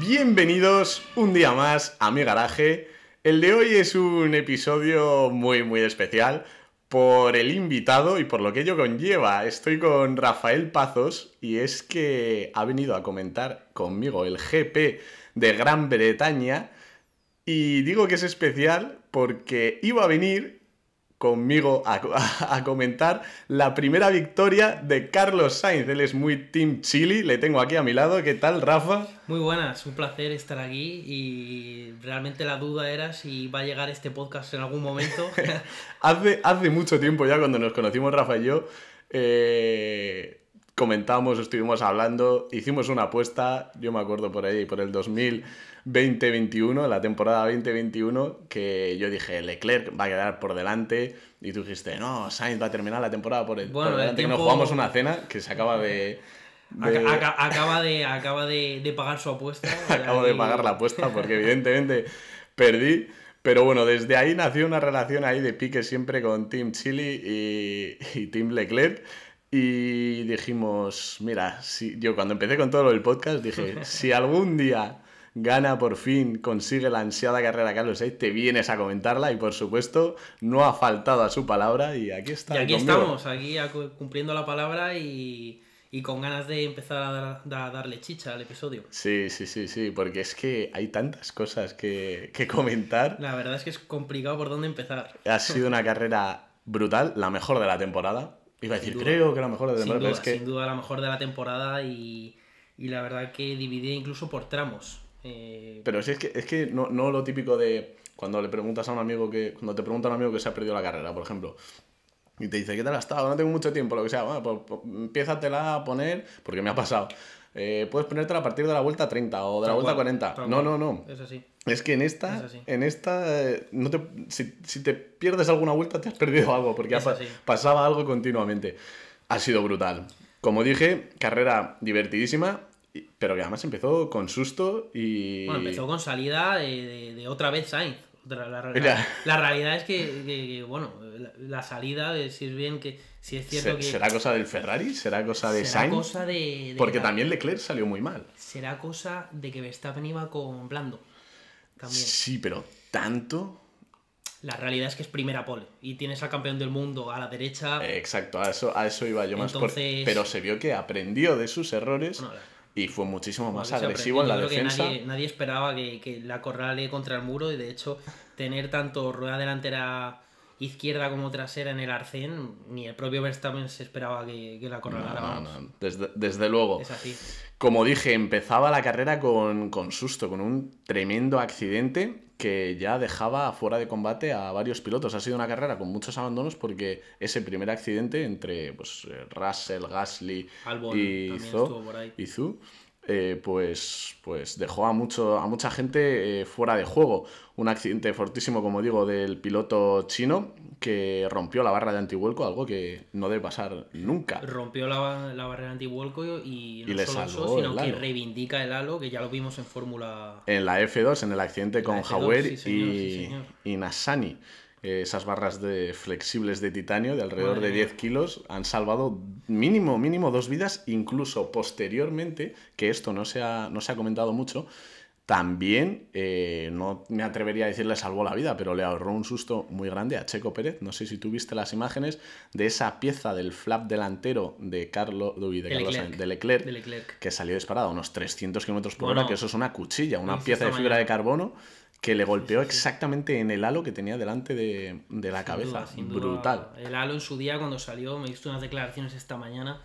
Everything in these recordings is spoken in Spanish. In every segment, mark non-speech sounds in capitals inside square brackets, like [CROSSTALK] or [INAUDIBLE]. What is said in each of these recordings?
Bienvenidos un día más a mi garaje. El de hoy es un episodio muy muy especial por el invitado y por lo que ello conlleva. Estoy con Rafael Pazos y es que ha venido a comentar conmigo el GP de Gran Bretaña y digo que es especial porque iba a venir conmigo a, comentar la primera victoria de Carlos Sainz. Él es muy Team Chili, le tengo aquí a mi lado. ¿Qué tal, Rafa? Muy buenas, un placer estar aquí y realmente la duda era si va a llegar este podcast en algún momento. [LAUGHS] hace, hace mucho tiempo ya, cuando nos conocimos Rafa y yo, eh, comentamos, estuvimos hablando, hicimos una apuesta, yo me acuerdo por ahí, por el 2000. 2021, la temporada 2021, que yo dije, Leclerc va a quedar por delante, y tú dijiste, no, Sainz va a terminar la temporada por, delante, que nos jugamos una cena que se acaba de... Acaba, de, acaba de, pagar su apuesta. [LAUGHS] Acabo de pagar la apuesta [LAUGHS] porque evidentemente perdí. Pero bueno, desde ahí nació una relación ahí de pique siempre con Team Chili y, y Team Leclerc. Y dijimos, mira, si, yo cuando empecé con todo el podcast dije, [LAUGHS] si algún día gana por fin, consigue la ansiada carrera Carlos Sainz, te vienes a comentarla y por supuesto no ha faltado a su palabra y aquí está. Y aquí estamos, aquí cumpliendo la palabra y, con ganas de empezar a, darle chicha al episodio. Sí, sí, sí, sí, porque es que hay tantas cosas que, comentar. La verdad es que es complicado por dónde empezar. Ha sido una carrera brutal, la mejor de la temporada. Iba a decir, creo que la mejor de la temporada. Sin duda, sin duda la mejor de la temporada y, y la verdad que dividida incluso por tramos. Eh, Pero sí, es que, es que no, no lo típico de cuando le preguntas a un amigo que. Cuando te pregunta a un amigo que se ha perdido la carrera, por ejemplo. Y te dice, ¿qué tal ha estado? No tengo mucho tiempo, lo que sea. Bueno, pues, pues empiézatela a poner, porque me ha pasado. Eh, puedes ponértela a partir de la vuelta 30 o de la vuelta 40. No, no, no. Es así. Es que en esta, en esta eh, no te, si, si, te pierdes alguna vuelta te has perdido algo, porque pasaba algo continuamente. Ha sido brutal. Como dije, carrera divertidísima pero que además empezó con susto y. Bueno, empezó con salida de, otra vez Sainz. La, realidad es que, bueno, la, salida, si es bien que. Si es cierto que. ¿Será cosa del Ferrari? ¿Será cosa de ¿será Sainz? cosa de, Porque también Leclerc salió muy mal. Será cosa de que Verstappen iba con Blando. También. Sí, pero tanto. La realidad es que es primera pole y tienes al campeón del mundo a la derecha. Exacto, a eso, a eso iba yo más. Por... Pero se vio que aprendió de sus errores y fue muchísimo más agresivo en la defensa. nadie, nadie, esperaba que, que, la corrale contra el muro y de hecho tener tanto rueda delantera izquierda como trasera en el arcén, ni el propio Verstappen se esperaba que, que la corralara. No, desde, desde, luego. Es así. Como dije, empezaba la carrera con, con susto, con un tremendo accidente que ya dejaba fuera de combate a varios pilotos. Ha sido una carrera con muchos abandonos porque ese primer accidente entre pues, Russell, Gasly y, Zhu, eh, pues, pues dejó a, mucho, a mucha gente eh, fuera de juego. Un accidente fortísimo, como digo, del piloto chino que rompió la barra de antivuelco, algo que no debe pasar nunca. Rompió la, la barra de antivuelco y no solo eso, sino que reivindica el halo, que ya lo vimos en Fórmula... En la F2, en el accidente con Hauer y, y Nassani esas barras de flexibles de titanio de alrededor de 10 kilos han salvado mínimo, mínimo dos vidas, incluso posteriormente, que esto no se ha, no se ha comentado mucho, también, eh, no me atrevería a decirle salvó la vida, pero le ahorró un susto muy grande a Checo Pérez. No sé si tú viste las imágenes de esa pieza del flap delantero de, Carlos de, de, Leclerc, que salió disparado a unos 300 km por hora, que eso es una cuchilla, una pieza de fibra de carbono que le golpeó exactamente en el halo que tenía delante de, la cabeza. Brutal. El halo en su día cuando salió, me visto unas declaraciones esta mañana.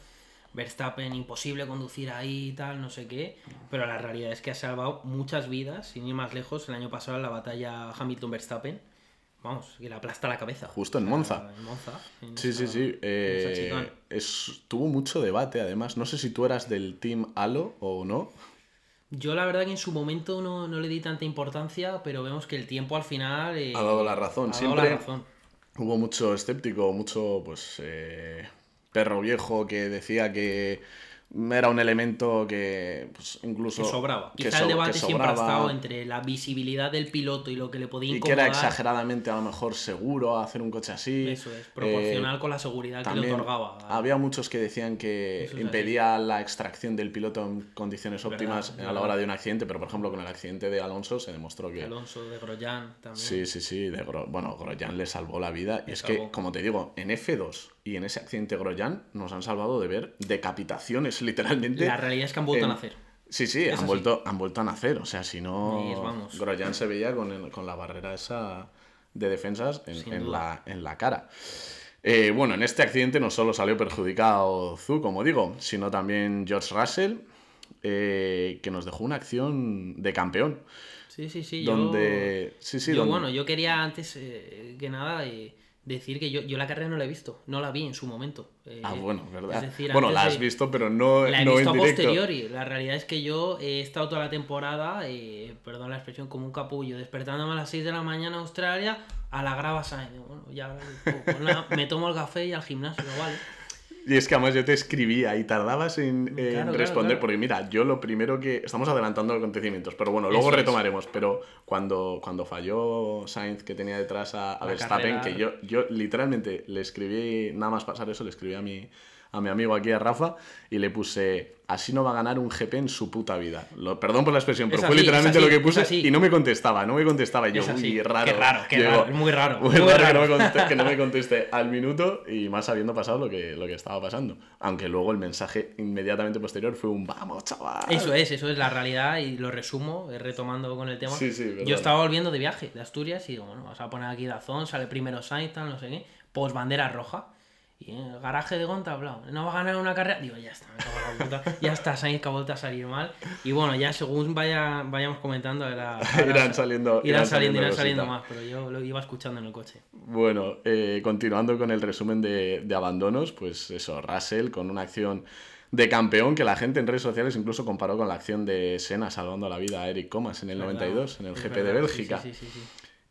Verstappen, imposible conducir ahí y tal, no sé qué. Pero la realidad es que ha salvado muchas vidas, sin ir más lejos. El año pasado en la batalla Hamilton-Verstappen, vamos, que le aplasta la cabeza. Justo en Monza. En Monza. sí, sí, sí, eh, tuvo mucho debate, además. No sé si tú eras del Team Halo o no. Yo la verdad que en su momento no, le di tanta importancia, pero vemos que el tiempo al final... Eh, ha dado la razón, siempre hubo mucho escéptico, mucho pues eh, perro viejo que decía que era un elemento que pues, incluso... Que sobraba. Quizá el debate siempre ha estado entre la visibilidad del piloto y lo que le podía incomodar. Y que era exageradamente a lo mejor seguro hacer un coche así. Eso es, proporcional eh, con la seguridad que le otorgaba. Había muchos que decían que impedía la extracción del piloto en condiciones óptimas a la hora de un accidente, pero por ejemplo con el accidente de Alonso se demostró que... Alonso, de Grosjean también. Sí, sí, sí, de bueno, Grosjean le salvó la vida. y es que, como te digo, en F2 y en ese accidente Grosjean nos han salvado de ver decapitaciones, [LAUGHS] literalmente. La realidad es que han vuelto a nacer. Sí, sí, han vuelto, han vuelto a nacer. O sea, si no. Grosjean se veía con, con, la barrera esa de defensas en, la, en la cara. Eh, bueno, en este accidente no solo salió perjudicado Zu, como digo, sino también George Russell, eh, que nos dejó una acción de campeón. Sí, sí, sí. Donde... Yo, sí, sí, bueno, yo quería antes eh, que nada decir que yo, yo la carrera no la he visto, no la vi en su momento. Eh, ah, bueno, verdad. bueno, la has visto, pero no, la he visto a posteriori. La realidad es que yo he estado toda la temporada, eh, perdón la expresión, como un capullo, despertándome a las 6 de la mañana en Australia a la grava Bueno, ya pues me tomo el café y al gimnasio, vale. Y es que además yo te escribía y tardabas en, responder, porque mira, yo lo primero que... Estamos adelantando acontecimientos, pero bueno, luego retomaremos, pero cuando, cuando falló Sainz que tenía detrás a, Verstappen, que yo, yo literalmente le escribí, nada más pasar eso, le escribí a mi, a mi amigo aquí, a Rafa, y le puse, así no va a ganar un GP en su puta vida. Lo, perdón por la expresión, pero fue literalmente lo que puse y no me contestaba, no me contestaba. yo, muy raro. Qué raro, qué raro, muy raro. [LAUGHS] Muy, raro, Que, no me conteste, al minuto y más habiendo pasado lo que, lo que estaba pasando. Aunque luego el mensaje inmediatamente posterior fue un vamos, chaval. Eso es, eso es la realidad y lo resumo, eh, retomando con el tema. yo estaba volviendo de viaje de Asturias y digo, bueno, vas a poner aquí Dazón, sale primero Sainz, no sé qué, post bandera roja y en el garaje de Gonta hablado, no va a ganar una carrera. Digo, ya está, me cago la puta. ya está, Sainz que ha vuelto a salir mal. Y bueno, ya según vaya, vayamos comentando, era, [LAUGHS] irán saliendo, irán, saliendo, irán saliendo más, pero yo lo iba escuchando en el coche. Bueno, eh, continuando con el resumen de, de abandonos, pues eso, Russell con una acción de campeón que la gente en redes sociales incluso comparó con la acción de Senna salvando la vida a Eric Comas en el 92, en el GP de Bélgica. Sí, sí, sí,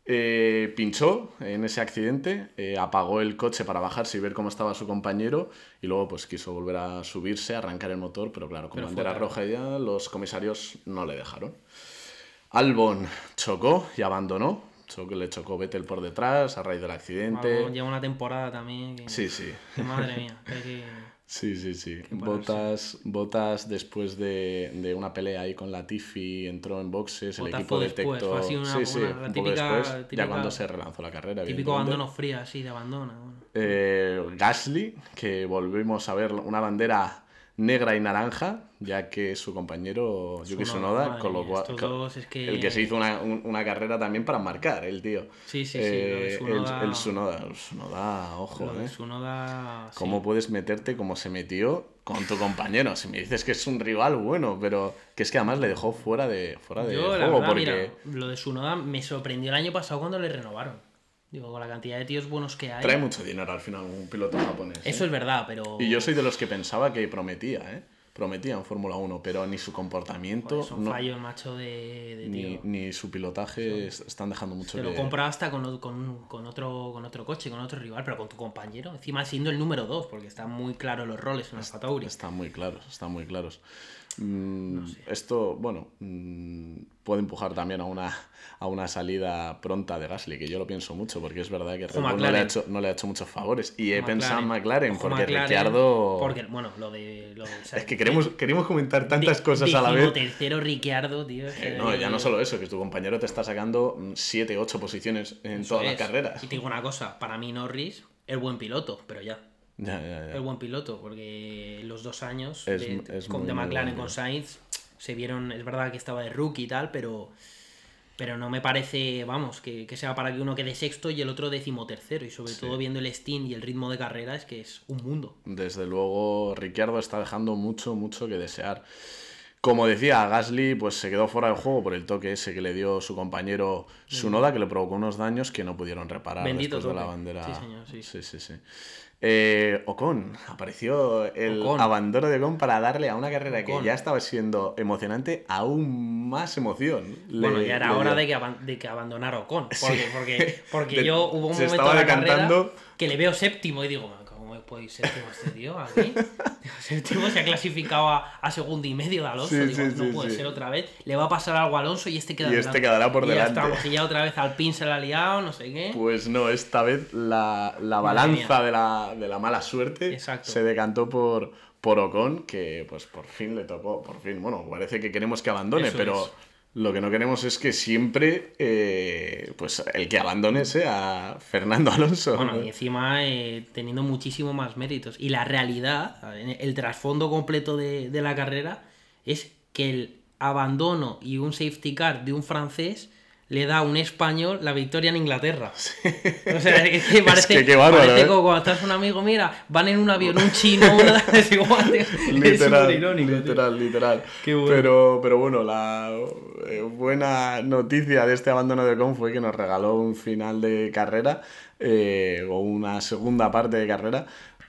eh, pinchó en ese accidente, eh, apagó el coche para bajarse y ver cómo estaba su compañero y luego pues quiso volver a subirse, arrancar el motor, pero claro, con bandera roja ya los comisarios no le dejaron. Albon chocó y abandonó, le chocó Vettel por detrás a raíz del accidente. lleva una temporada también. Sí, sí. madre [LAUGHS] mía. Sí, sí, sí. Botas, Botas después de, de, una pelea ahí con la Tiffy entró en boxes, el equipo detectó. sí, sí, un típica, después, ya cuando se relanzó la carrera. Típico abandono frío, así, de abandono. Eh, Gasly, que volvimos a ver una bandera negra y naranja, ya que su compañero Yuki Tsunoda, con lo cual, el que se hizo una, una, carrera también para marcar, el tío. Sí, sí, sí. Eh, el, Tsunoda, el ojo, ¿eh? ¿Cómo puedes meterte como se metió con tu compañero? Si me dices que es un rival, bueno, pero que es que además le dejó fuera de, fuera de juego. porque... lo de Tsunoda me sorprendió el año pasado cuando le renovaron. Digo, con la cantidad de tíos buenos que hay. Trae mucho dinero al final un piloto japonés. Eso ¿eh? es verdad, pero. Y yo soy de los que pensaba que prometía, ¿eh? Prometía en Fórmula 1, pero ni su comportamiento. es un fallo macho de, ni, ni, su pilotaje están dejando mucho Te lo compra hasta con, con, con, otro, con otro coche, con otro rival, pero con tu compañero. Encima siendo el número 2, porque están muy claros los roles en los Tauri. Están muy claros, están muy claros. Mm, esto, bueno, mm, puede empujar también a una, a una salida pronta de Gasly, que yo lo pienso mucho, porque es verdad que no le, ha hecho, no le ha hecho muchos favores. Y he pensado en McLaren, porque Ricciardo. Porque, bueno, lo de. es que queremos, queremos comentar tantas cosas a la vez. tercero Ricciardo, tío. Eh, no, ya no solo eso, que tu compañero te está sacando 7, 8 posiciones en todas las carreras. Y te digo una cosa, para mí Norris es buen piloto, pero ya. Es buen piloto, porque los dos años de, McLaren con Sainz se vieron, es verdad que estaba de rookie y tal, pero, pero no me parece, vamos, que, sea para que uno quede sexto y el otro decimotercero. Y sobre todo viendo el Steam y el ritmo de carrera, es que es un mundo. Desde luego, Ricciardo está dejando mucho, mucho que desear. Como decía, Gasly pues se quedó fuera del juego por el toque ese que le dio su compañero Sunoda, que le provocó unos daños que no pudieron reparar después de la bandera. Sí, señor, sí. Sí, sí, sí. Eh, Ocon, apareció el abandono de Ocon para darle a una carrera que ya estaba siendo emocionante aún más emoción. Bueno, ya era hora de que, de que abandonara Ocon. Porque, porque, porque [LAUGHS] yo hubo un momento en la carrera que le veo séptimo y digo, ir séptimo este tío aquí. séptimo se ha clasificado a, segundo y medio de Alonso. Digo, no puede ser otra vez. Le va a pasar algo a Alonso y este queda Y este quedará por delante. Ya estamos, y ya otra vez al pin se la ha liado, no sé qué. Pues no, esta vez la, la balanza de la, de la, mala suerte se decantó por, por Ocon, que pues por fin le tocó, por fin, bueno, parece que queremos que abandone, pero lo que no queremos es que siempre eh, pues el que abandone sea Fernando Alonso. Bueno, y encima eh, teniendo muchísimo más méritos. Y la realidad, el trasfondo completo de, de la carrera es que el abandono y un safety car de un francés le da a un español la victoria en Inglaterra. [LAUGHS] O sea, es que parece, [LAUGHS] es que parece ¿eh? como cuando estás un amigo, mira, van en un avión, un chino, una [LAUGHS] es igual. literal, irónico, literal, literal. Pero, pero bueno, la eh, buena noticia de este abandono de Con fue que nos regaló un final de carrera eh, o una segunda parte de carrera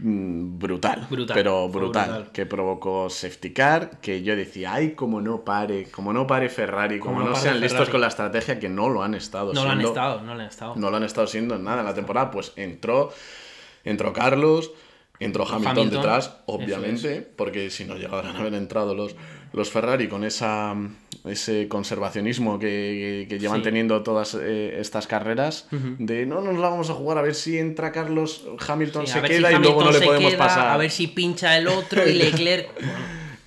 Mm, brutal, pero brutal, que provocó safety car, que yo decía, ay, como no pare, como no pare Ferrari, como, no, sean listos con la estrategia, que no lo han estado no lo han estado, no lo han estado. No lo han estado siendo en nada en la temporada, pues entró, entró Carlos, entró Hamilton, detrás, obviamente, porque si no llegaran a haber entrado los, los Ferrari con esa ese conservacionismo que, llevan teniendo todas eh, estas carreras, de no nos la vamos a jugar a ver si entra Carlos, Hamilton se queda y luego no le podemos pasar. A ver si pincha el otro y [LAUGHS] Leclerc.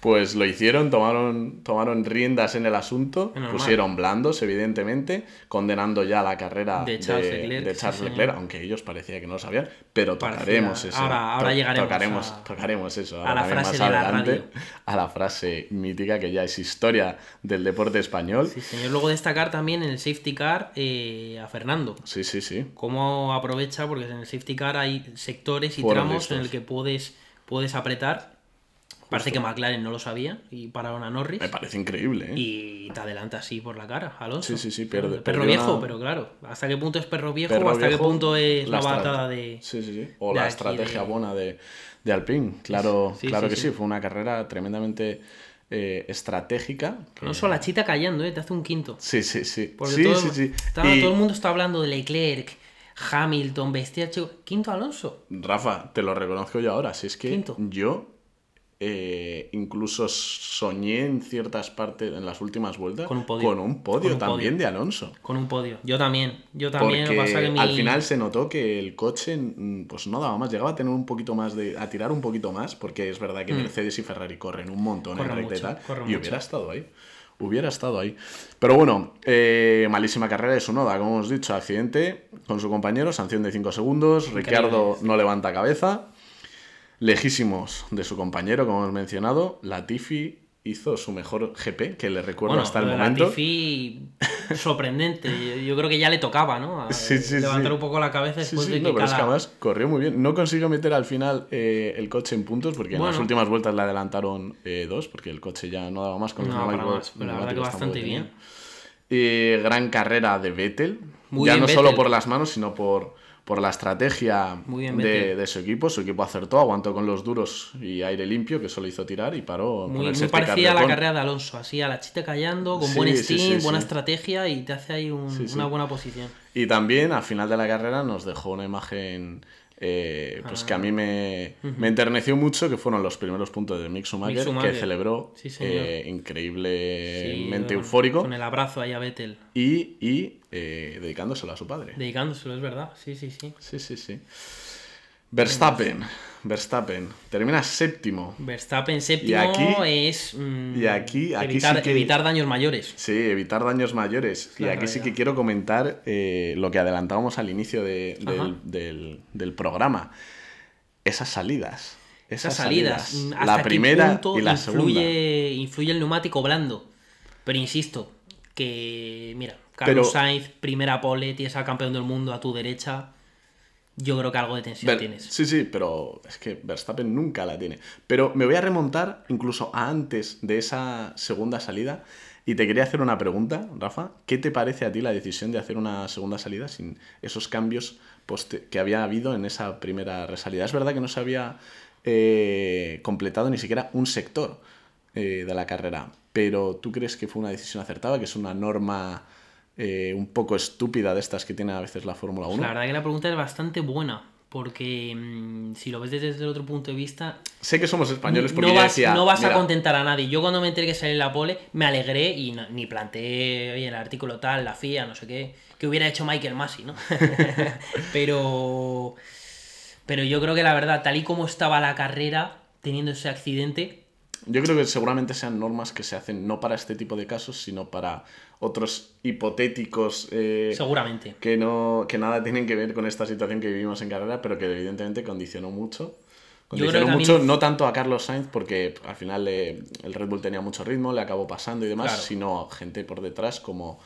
Pues lo hicieron, tomaron, tomaron riendas en el asunto, pusieron blandos, evidentemente, condenando ya la carrera de Charles Leclerc, aunque ellos parecía que no lo sabían, pero tocaremos eso. Ahora, llegaremos. Tocaremos, a, tocaremos eso. a la frase más adelante, A la frase mítica que ya es historia del deporte español. Sí, señor. Luego destacar también en el safety car eh, a Fernando. Sí, sí, sí. Cómo aprovecha, porque en el safety car hay sectores y tramos en el que puedes, puedes apretar Parece que McLaren no lo sabía y pararon a Norris. Me parece increíble, ¿eh? Y te adelanta así por la cara, Alonso. Sí, sí, sí, pierde. Perro viejo, pero claro. ¿Hasta qué punto es perro viejo o hasta qué punto es la, batada de. Sí, sí, sí. O la estrategia buena de, de Alpine. Claro, claro que sí, fue una carrera tremendamente. Eh, estratégica. No solo la chita callando, ¿eh? te hace un quinto. Sí, sí, sí. Porque sí, todo, sí, sí. todo el mundo está hablando de Leclerc, Hamilton, Bestia, Quinto Alonso. Rafa, te lo reconozco yo ahora. Si es que yo eh, incluso soñé en ciertas partes, en las últimas vueltas, con un podio, también de Alonso. Con un podio, yo también. Yo también. Al final se notó que el coche mm, pues no daba más, llegaba a tener un poquito más de. a tirar un poquito más, porque es verdad que mm. Mercedes y Ferrari corren un montón en recta y tal. Y hubiera estado ahí. Hubiera estado ahí. Pero bueno, eh, malísima carrera de su noda, como hemos dicho, accidente con su compañero, sanción de 5 segundos, Ricardo no levanta cabeza lejísimos de su compañero, como hemos mencionado. Latifi hizo su mejor GP, que le recuerdo hasta el momento. Latifi sorprendente. Yo creo que ya le tocaba, ¿no? [LAUGHS] levantar un poco la cabeza después de que no, pero es que además corrió muy bien. No consiguió meter al final eh, el coche en puntos, porque en las últimas vueltas le adelantaron eh, dos, porque el coche ya no daba más con no, para más, pero la verdad que bastante bien. Y gran carrera de Vettel. ya no solo por las manos, sino por por la estrategia de, su equipo. Su equipo acertó, aguantó con los duros y aire limpio, que solo hizo tirar y paró. Muy, muy parecía a la carrera de Alonso, así a la chita callando, con buen steam, buena estrategia y te hace ahí una buena posición. Y también al final de la carrera nos dejó una imagen eh, pues que a mí me, me, enterneció mucho, que fueron los primeros puntos de Mick Schumacher, que celebró eh, increíblemente eufórico. Con el abrazo ahí a Vettel. Y, y eh, dedicándoselo a su padre. Dedicándoselo, es verdad, sí, sí, sí. Sí, sí, sí. Verstappen, Verstappen, termina séptimo. Verstappen séptimo es mm, y aquí, evitar, daños mayores. Sí, evitar daños mayores. y aquí sí que quiero comentar eh, lo que adelantábamos al inicio del, programa. Esas salidas. Esas, salidas. la primera y la segunda. Influye el neumático blando. Pero insisto, que mira, Carlos Sainz, primera pole, tienes al campeón del mundo a tu derecha yo creo que algo de tensión tienes. Sí, sí, pero es que Verstappen nunca la tiene. Pero me voy a remontar incluso a antes de esa segunda salida y te quería hacer una pregunta, Rafa. ¿Qué te parece a ti la decisión de hacer una segunda salida sin esos cambios que había habido en esa primera resalida? Es verdad que no se había eh, completado ni siquiera un sector eh, de la carrera, pero ¿tú crees que fue una decisión acertada, que es una norma eh, un poco estúpida de estas que tiene a veces la Fórmula 1. la verdad que la pregunta es bastante buena, porque mm, si lo ves desde el otro punto de vista... Sé que somos españoles porque no vas, decía, no vas a contentar a nadie. Yo cuando me enteré que salía la pole, me alegré y ni planteé, oye, el artículo tal, la FIA, no sé qué, que hubiera hecho Michael Massey, ¿no? [LAUGHS] pero... Pero yo creo que la verdad, tal y como estaba la carrera, teniendo ese accidente... Yo creo que seguramente sean normas que se hacen no para este tipo de casos, sino para otros hipotéticos. Eh, Seguramente. Que, no, que nada tienen que ver con esta situación que vivimos en carrera, pero que evidentemente condicionó mucho. Condicionó mucho, no tanto a Carlos Sainz, porque al final el Red Bull tenía mucho ritmo, le acabó pasando y demás, sino gente por detrás como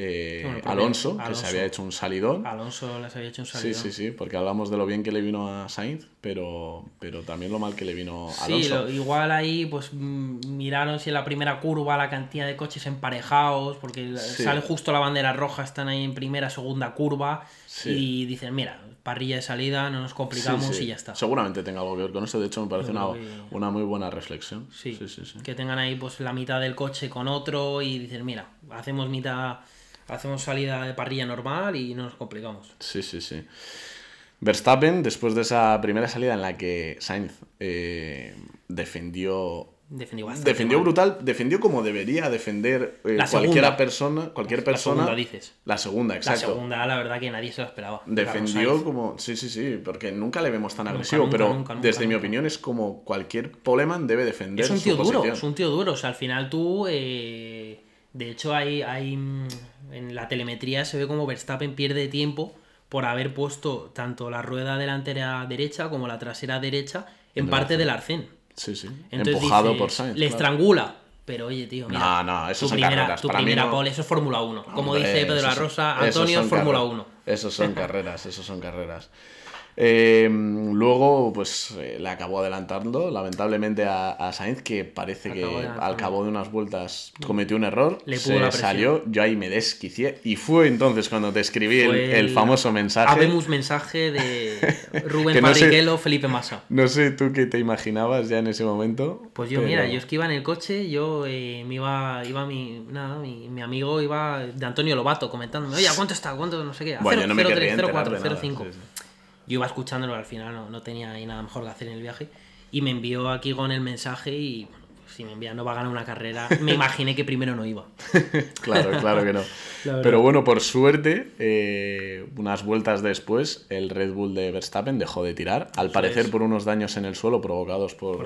eh, Alonso, que se había hecho un salidón. Alonso les había hecho un salidón. Sí, sí, sí, porque hablamos de lo bien que le vino a Sainz, pero, pero también lo mal que le vino a Alonso. Sí, igual ahí pues mm, miraron si en la primera curva la cantidad de coches emparejados, porque sale justo la bandera roja, están ahí en primera, segunda curva, y dicen, mira, parrilla de salida, no nos complicamos y ya está. Seguramente tenga algo que ver con eso, de hecho me parece una, una, muy buena reflexión. Sí, sí, sí, que tengan ahí pues la mitad del coche con otro y dicen, mira, hacemos mitad hacemos salida de parrilla normal y no nos complicamos. Sí, sí, sí. Verstappen, después de esa primera salida en la que Sainz eh, defendió Defendió Defendió brutal, defendió como debería defender eh, cualquiera persona, cualquier persona. La segunda dices. La segunda, exacto. La segunda, la verdad que nadie se lo esperaba. Defendió como. Sí, sí, sí, porque nunca le vemos tan agresivo, pero desde mi opinión es como cualquier poleman debe defender. Es un tío duro, es un tío duro. O sea, al final tú. Eh, de hecho, hay, hay en la telemetría se ve como Verstappen pierde tiempo por haber puesto tanto la rueda delantera derecha como la trasera derecha en parte del arcén. Sí, sí. Empujado por Sainz. Le estrangula. Pero oye, tío, mira. No, no, eso tu primera, Tu primera pole, eso es Fórmula 1. Como dice Pedro La Rosa, Antonio es Fórmula 1. Esos [LAUGHS] son carreras, esos son carreras. Em, luego, pues eh, le acabó adelantando, lamentablemente, a, Sainz, que parece que al cabo de unas vueltas cometió un error. Le se salió, yo ahí me desquicié. Y fue entonces cuando te escribí el, famoso mensaje. Habemos mensaje de [LAUGHS] Rubén no Felipe Massa. No sé tú qué te imaginabas ya en ese momento. Pues yo, mira, yo es que iba en el coche, yo eh, me iba, iba mi, nada, mi, mi, amigo iba de Antonio Lobato comentándome, oye, ¿cuánto está? ¿Cuánto? No sé qué. bueno, 0, no 0, 3, 0, 4, 0, 5 yo iba escuchándolo, al final no, no tenía ahí nada mejor que hacer en el viaje. Y me envió aquí con el mensaje y si me envía no va a ganar una carrera, me imaginé que primero no iba. [LAUGHS] claro, claro que no. [LAUGHS] Pero bueno, por suerte, eh, unas vueltas después, el Red Bull de Verstappen dejó de tirar, al parecer por unos daños en el suelo provocados por,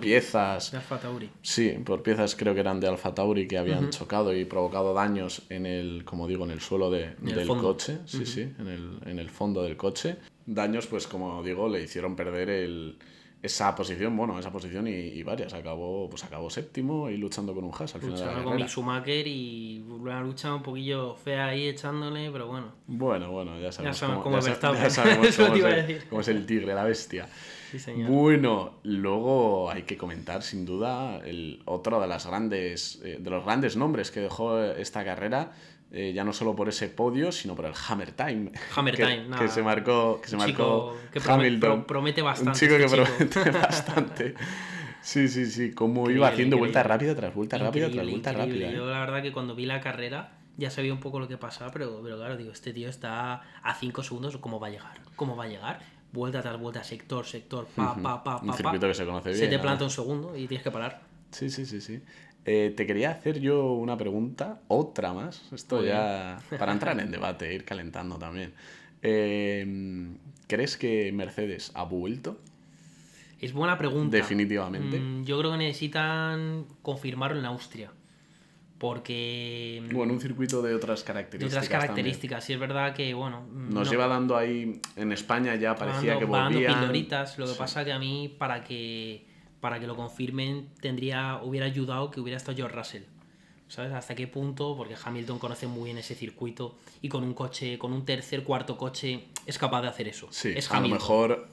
piezas. De Alfa Tauri. Sí, por piezas creo que eran de Alfa Tauri que habían chocado y provocado daños en el, como digo, en el suelo de, del coche. Sí, sí, en el, en el fondo del coche daños, pues como digo, le hicieron perder el, esa posición, bueno, esa posición y, varias. Acabó, pues acabó séptimo y luchando con un Haas al final de la con mi Schumacher y una lucha un poquillo fea ahí echándole, pero bueno. Bueno, bueno, ya sabemos, cómo, cómo, ya, sabemos [LAUGHS] cómo, es el, tigre, la bestia. Bueno, luego hay que comentar sin duda el otro de las grandes eh, de los grandes nombres que dejó esta carrera eh, ya no solo por ese podio, sino por el Hammer Time. Hammer que, Time, que se marcó, que se marcó que Hamilton. Promete bastante. Un chico que este promete [LAUGHS] bastante. Sí, sí, sí, como iba haciendo vuelta rápida tras vuelta rápida tras vuelta rápida. Yo la verdad que cuando vi la carrera ya sabía un poco lo que pasaba, pero, pero claro, digo, este tío está a 5 segundos, ¿cómo va a llegar? ¿Cómo va a llegar? Vuelta tras vuelta, sector, sector, pa, pa, pa, pa. Un circuito que se conoce bien. Se te planta un segundo y tienes que parar. Sí, sí, sí, sí. Eh, te quería hacer yo una pregunta, otra más. Esto ya para entrar en debate, ir calentando también. Em, ¿Crees que Mercedes ha vuelto? Es buena pregunta. Definitivamente. Mm, yo creo que necesitan confirmarlo en Austria. Porque. Bueno, un circuito de otras características. De otras características, sí es verdad que, bueno. Mm, Nos lleva dando ahí. En España ya parecía que volvían. dando pildoritas. Lo que pasa que a mí, para que para que lo confirmen, tendría, hubiera ayudado que hubiera estado George Russell. ¿Sabes? ¿Hasta qué punto? Porque Hamilton conoce muy bien ese circuito y con un coche, con un tercer, cuarto coche, es capaz de hacer eso. Sí, a lo mejor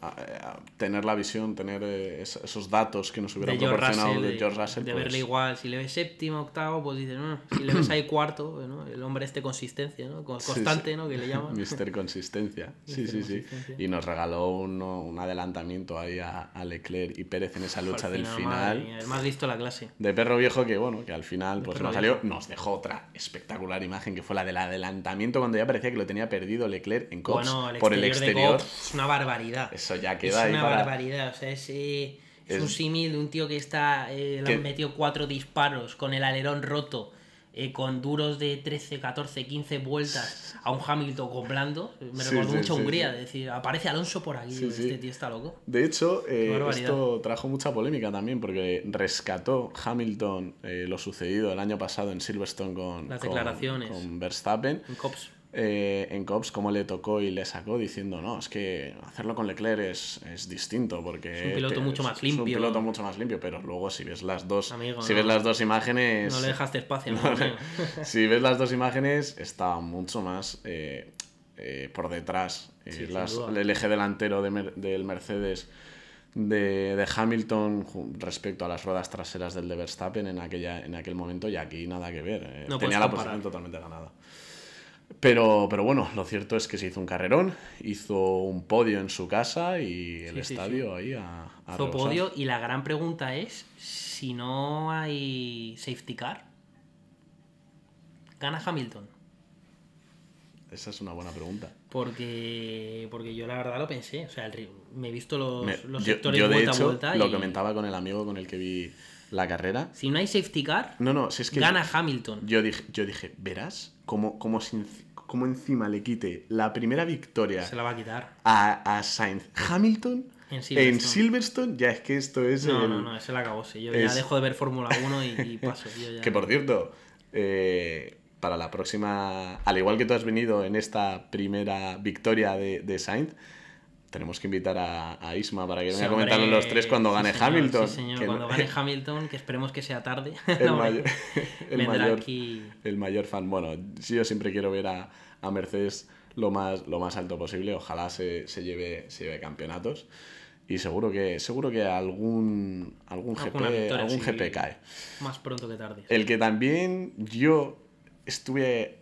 tener la visión, tener eh, esos datos que nos hubieran proporcionado de George Russell. De verle pues igual, si le ves séptimo, octavo, pues dices, no, si le ves ahí [CLEARS THROAT] cuarto, ¿no? el hombre este consistencia, ¿no? constante, ¿no? Que le llaman. [LAUGHS] Mister Consistencia. [LAUGHS] Sí, sí, sí. Y nos regaló un adelantamiento ahí a, Leclerc y Pérez en esa lucha del final. el más listo de la clase. De perro viejo que, bueno, que al final pues nos salió, nos dejó otra espectacular imagen que fue la del adelantamiento cuando ya parecía que lo tenía perdido Leclerc en Cox. Por el exterior. es una barbaridad. Eso ya queda Es una barbaridad. O sea, es, eh, es, un símil de un tío que está. Eh, le han metido cuatro disparos con el alerón roto. Eh, con duros de 13, 14, 15 vueltas a un Hamilton con blando. Me recordó mucho a Hungría, decir, aparece Alonso por aquí, este tío está loco. De hecho, esto trajo mucha polémica también porque rescató Hamilton lo sucedido el año pasado en Silverstone con, Las declaraciones. con, Verstappen. En Cops eh, en Cops cómo le tocó y le sacó diciendo, no, es que hacerlo con Leclerc es, es distinto porque... Es un piloto mucho más limpio. Es un piloto mucho más limpio, pero luego si ves las dos, si ves las dos imágenes... No le dejaste espacio. [LAUGHS] si ves las dos imágenes, está mucho más eh, eh, por detrás. el eje delantero del Mercedes de, de, Hamilton respecto a las ruedas traseras del de Verstappen en, aquella, en aquel momento y aquí nada que ver. Tenía la posición totalmente ganada. Pero, pero bueno, lo cierto es que se hizo un carrerón, hizo un podio en su casa y el estadio ahí a, a Hizo podio y la gran pregunta es, si no hay safety car, ¿gana Hamilton? Esa es una buena pregunta. Porque, porque yo la verdad lo pensé. O sea, me he visto los, los sectores yo, de vuelta a vuelta. Lo comentaba con el amigo con el que vi la carrera. Si no hay safety car, no, no, si es que gana Hamilton. Yo dije, yo dije verás cómo, cómo, cómo encima le quite la primera victoria. Se la va a quitar. A, a Sainz. Hamilton. En Silverstone. ya es que esto es. No, no, no, ese la acabó. Sí. Yo ya dejo de ver Fórmula 1 y, paso. [LAUGHS] Que por cierto, eh, para la próxima. Al igual que tú has venido en esta primera victoria de, de Sainz tenemos que invitar a, Isma para que venga a comentarlo los tres cuando gane Hamilton. Sí, señor, cuando gane [LAUGHS] Hamilton, que esperemos que sea tarde. El, [LAUGHS] mayor, el, mayor, el mayor fan. Bueno, yo siempre quiero ver a, Mercedes lo más, lo más alto posible. Ojalá se, se, lleve, se lleve campeonatos. Y seguro que, seguro que algún, algún, GP, algún GP cae. Más pronto que tarde. El que también yo estuve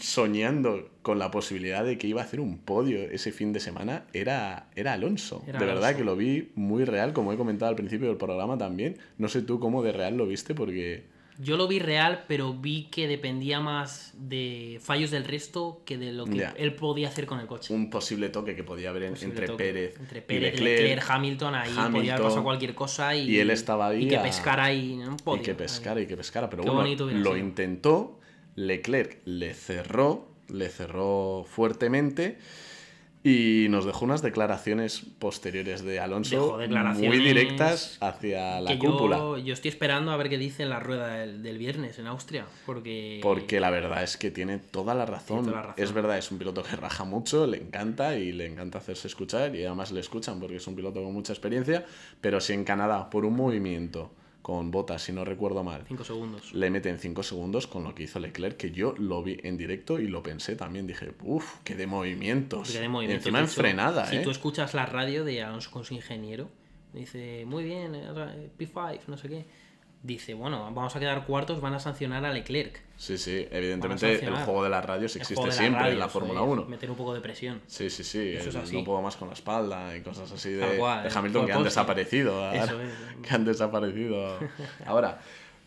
soñando con la posibilidad de que iba a hacer un podio ese fin de semana era, era Alonso. de verdad que lo vi muy real, como he comentado al principio del programa también. No sé tú cómo de real lo viste porque... Yo lo vi real, pero vi que dependía más de fallos del resto que de lo que él podía hacer con el coche. Un posible toque que podía haber entre Pérez, entre Pérez y Leclerc, Hamilton, ahí podía haber pasado cualquier cosa y, y él estaba ahí y que pescara ahí en un podio. Y que pescara y que pescara, pero bueno, lo intentó Leclerc le cerró, le cerró fuertemente y nos dejó unas declaraciones posteriores de Alonso muy directas hacia la cúpula. Yo, estoy esperando a ver qué dice en la rueda del, viernes en Austria, porque... Porque la verdad es que tiene toda la razón. Es verdad, es un piloto que raja mucho, le encanta y le encanta hacerse escuchar y además le escuchan porque es un piloto con mucha experiencia, pero si en Canadá por un movimiento con botas, si no recuerdo mal. 5 segundos. Le meten 5 segundos con lo que hizo Leclerc, que yo lo vi en directo y lo pensé también. Dije, uff, qué de movimientos. Qué de movimientos. Encima en frenada, Si ¿eh? tú escuchas la radio de Alonso con su ingeniero, dice, muy bien, eh, P5, no sé qué dice, bueno, vamos a quedar cuartos, van a sancionar a Leclerc. Sí, sí, evidentemente el juego de las radios existe siempre en la Fórmula 1. Meter un poco de presión. Sí, sí, sí, Eso es no puedo más con la espalda y cosas así de, de Hamilton que han desaparecido. [LAUGHS] que han desaparecido ahora.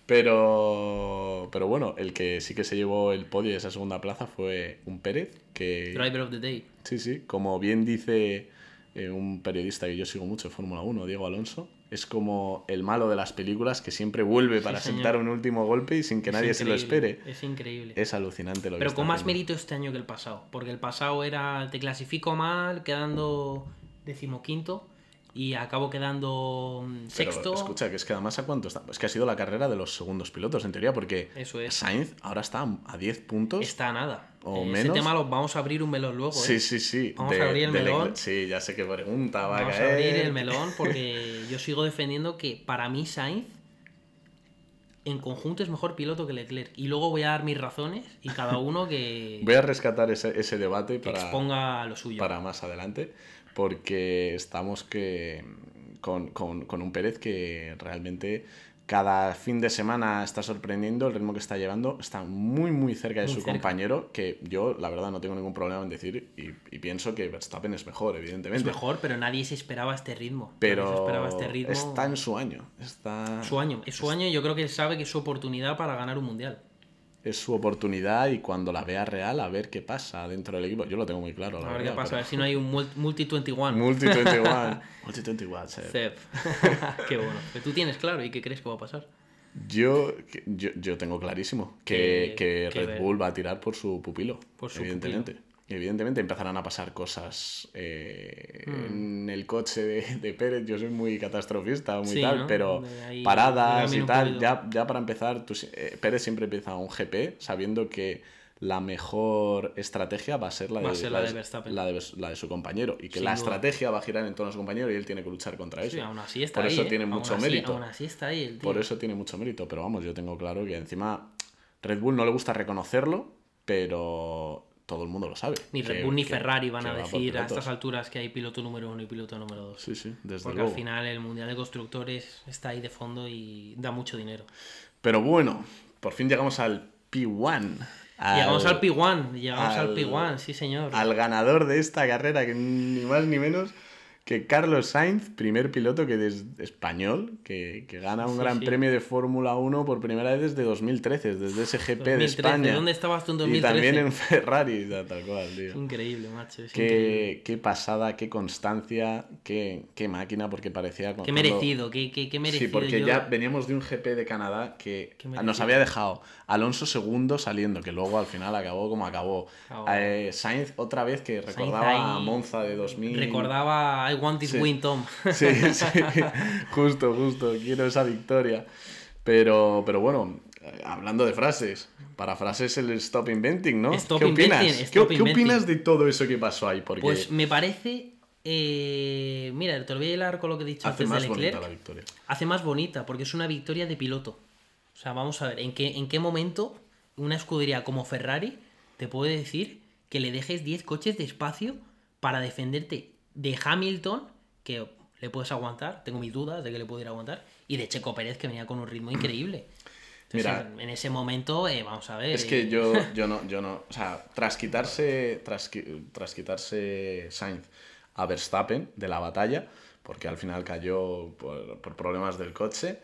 Pero, pero bueno, el que sí que se llevó el podio de esa segunda plaza fue un Pérez que... Driver of the Day. Sí, sí, como bien dice eh, un periodista que yo sigo mucho de Fórmula 1, Diego Alonso, es como el malo de las películas que siempre vuelve para sentar un último golpe y sin que nadie se lo espere. Es increíble. Es alucinante lo Pero con más mérito este año que el pasado, porque el pasado era te clasifico mal, quedando decimoquinto y acabo quedando mm, sexto. escucha, que es que además a cuánto está. Es que ha sido la carrera de los segundos pilotos, en teoría, porque Sainz ahora está a 10 puntos. Está a nada. O menos. Ese tema lo vamos a abrir un melón luego. Sí, ¿eh? sí, sí. Vamos a abrir el melón. Sí, ya sé qué pregunta va vamos a caer. Vamos a abrir el [LAUGHS] melón porque yo sigo defendiendo que para mí Sainz en conjunto es mejor piloto que Leclerc. Y luego voy a dar mis razones y cada [LAUGHS] uno que. voy a rescatar ese, ese debate para. exponga lo suyo. Para más adelante porque estamos que con, un Pérez que realmente cada fin de semana está sorprendiendo el ritmo que está llevando, está muy muy cerca de su compañero, que yo la verdad no tengo ningún problema en decir y, pienso que Verstappen es mejor, evidentemente. Es mejor, pero nadie se esperaba este ritmo. Pero este ritmo. está en su año. Está... Su año, es su año y yo creo que él sabe que es su oportunidad para ganar un mundial. Es su oportunidad y cuando la vea real, a ver qué pasa dentro del equipo. Yo lo tengo muy claro. a ver qué pasa, a ver si no hay un multi-21. Multi-21. multi-21, Sep. qué bueno. ¿Tú tienes claro y qué crees que va a pasar? Yo, yo, yo tengo clarísimo que, que Red Bull va a tirar por su pupilo, por su evidentemente evidentemente empezarán a pasar cosas eh, hmm. en el coche de, Pérez. Yo soy muy catastrofista, muy tal, pero paradas y tal, ya, ya para empezar, eh, Pérez siempre empieza un GP sabiendo que la mejor estrategia va a ser la de, la, de, su compañero y que la estrategia va a girar en torno a su compañero y él tiene que luchar contra eso. Por eso tiene mucho mérito. Por eso tiene mucho mérito, pero vamos, yo tengo claro que encima Red Bull no le gusta reconocerlo, pero todo el mundo lo sabe. Ni Red Bull ni Ferrari van a decir a estas alturas que hay piloto número uno y piloto número dos. Sí, sí, desde Porque al final el Mundial de Constructores está ahí de fondo y da mucho dinero. Pero bueno, por fin llegamos al P1. llegamos al P1, llegamos al, al P1, sí señor. Al ganador de esta carrera, que ni más ni menos que Carlos Sainz, primer piloto que es español, que, que gana un gran premio de Fórmula 1 por primera vez desde 2013, desde ese GP de España. ¿Dónde estabas tú en 2013? Y también en Ferrari, tal cual, tío. increíble, macho. qué, qué, pasada, qué constancia, qué, qué máquina, porque parecía... Qué merecido, qué, qué, merecido. Sí, porque ya veníamos de un GP de Canadá que nos había dejado Alonso segundo saliendo, que luego al final acabó como acabó. Eh, Sainz otra vez que recordaba a Monza de 2000. Recordaba I want this win, Tom. [LAUGHS] Sí, sí, [LAUGHS] justo, justo, quiero esa victoria. Pero, pero bueno, hablando de frases, para frases el stop inventing, ¿no? ¿Qué opinas? ¿Qué, opinas de todo eso que pasó ahí? Porque... Pues me parece eh, mira, te lo voy a hilar con lo que he dicho Hace antes más de Leclerc. Bonita la victoria. Hace más bonita, porque es una victoria de piloto. O sea, vamos a ver, ¿en qué, en qué momento una escudería como Ferrari te puede decir que le dejes 10 coches de espacio para defenderte de Hamilton, que le puedes aguantar, tengo mis dudas de que le pudiera aguantar, y de Checo Pérez, que venía con un ritmo increíble. Mira, en ese momento, eh, vamos a ver. Es que eh, yo, [LAUGHS] yo no, yo no. O sea, tras quitarse, tras, tras quitarse Sainz a Verstappen de la batalla, porque al final cayó por, por problemas del coche.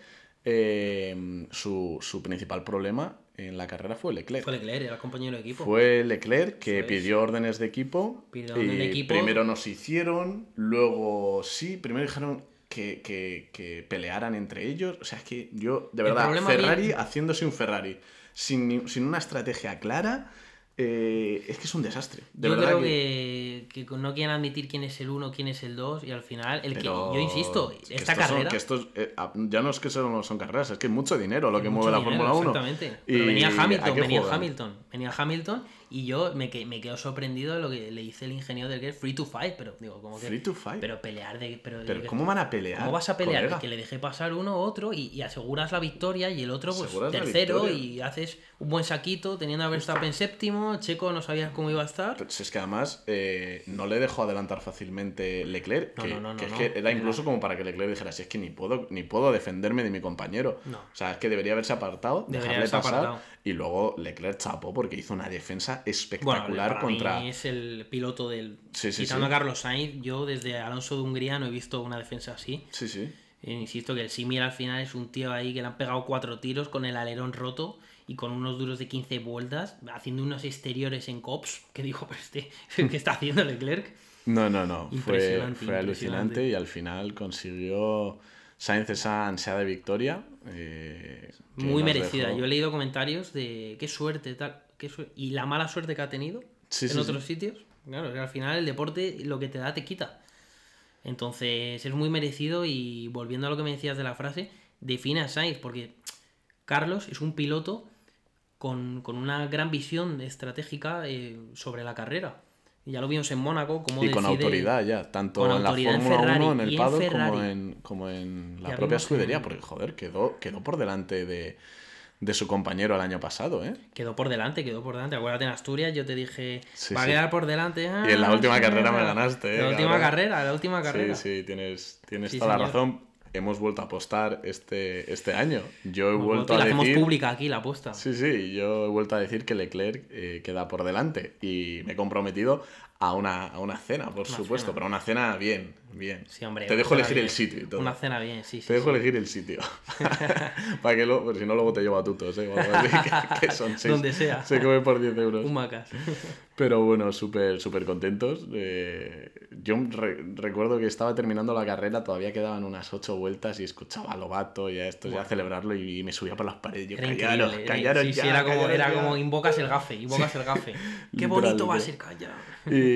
Eh, su, su, principal problema en la carrera fue Leclerc. Fue Leclerc, era el compañero de equipo. Fue Leclerc que pidió órdenes de equipo. Pidió órdenes de equipo. Primero nos hicieron, luego sí, primero dijeron que, que, que, pelearan entre ellos. O sea, es que yo, de verdad, Ferrari haciéndose un Ferrari sin, sin una estrategia clara eh, es que es un desastre. De yo verdad creo que... Que, no quieren admitir quién es el uno, quién es el 2 y al final, el que yo insisto, esta carrera. que eh, ya no es que solo son carreras, es que es mucho dinero lo que mueve la Fórmula 1. Exactamente. Pero venía Hamilton, venía Hamilton, venía Hamilton y yo me, me quedo sorprendido de lo que le dice el ingeniero del que es free to fight, pero digo, como que. Free to fight. Pero pelear de. Pero, ¿cómo van a pelear? ¿Cómo vas a pelear? Que le deje pasar uno u otro y, aseguras la victoria y el otro, pues, tercero y haces un buen saquito teniendo a Verstappen séptimo, Checo no sabías cómo iba a estar. Pues es que además eh, no le dejó adelantar fácilmente Leclerc, que, que, es que era incluso como para que Leclerc dijera, si es que ni puedo, ni puedo defenderme de mi compañero. O sea, es que debería haberse apartado, dejarle pasar. Y luego Leclerc chapó porque hizo una defensa espectacular bueno, para Mí es el piloto del. Quitando a Carlos Sainz, yo desde Alonso de Hungría no he visto una defensa así. Sí, sí. Eh, insisto que el Simir al final es un tío ahí que le han pegado cuatro tiros con el alerón roto y con unos duros de 15 vueltas, haciendo unos exteriores en cops, que dijo, pues este, [LAUGHS] ¿qué está haciendo Leclerc? No, no, no. Fue, fue alucinante y al final consiguió Sainz esa ansiada victoria. Eh, Muy merecida. Yo he leído comentarios de qué suerte, tal, qué y la mala suerte que ha tenido en otros sitios. Claro, al final el deporte lo que te da te quita. Entonces es muy merecido y volviendo a lo que me decías de la frase, define a Sainz, porque Carlos es un piloto con, una gran visión estratégica eh, sobre la carrera. Ya lo vimos en Mónaco, como Y con autoridad ya, tanto en la Fórmula 1, en el paddock, como en, como en la propia escudería, porque joder, quedó, quedó por delante de, su compañero el año pasado, ¿eh? Quedó por delante, quedó por delante. Acuérdate en Asturias, yo te dije, va a quedar por delante. y en la ah, última carrera me ganaste, ¿eh? La última carrera, la última carrera. Sí, sí, tienes, tienes toda la razón hemos vuelto a apostar este, este año. Yo he vuelto a la decir... hacemos pública aquí la apuesta. Sí, sí, yo he vuelto a decir que Leclerc eh, queda por delante y me he comprometido a una, a una cena, por supuesto, pero una cena bien, bien. Sí, hombre, te dejo elegir el sitio y todo. Una cena bien, sí, sí. Te dejo elegir el sitio. [LAUGHS] [LAUGHS] Para que luego, si no, luego te llevo a tutos, ¿eh? que, son [LAUGHS] seis. Donde sea. Se come por 10 euros. Un macas. Pero bueno, súper, súper contentos. yo recuerdo que estaba terminando la carrera, todavía quedaban unas 8 vueltas y escuchaba a Lobato y a esto, ya a celebrarlo y, me subía por las paredes. Yo, callaros, callaros sí, sí, era como, era como invocas el gafe, invocas el gafe. Qué bonito va a ser calla. Y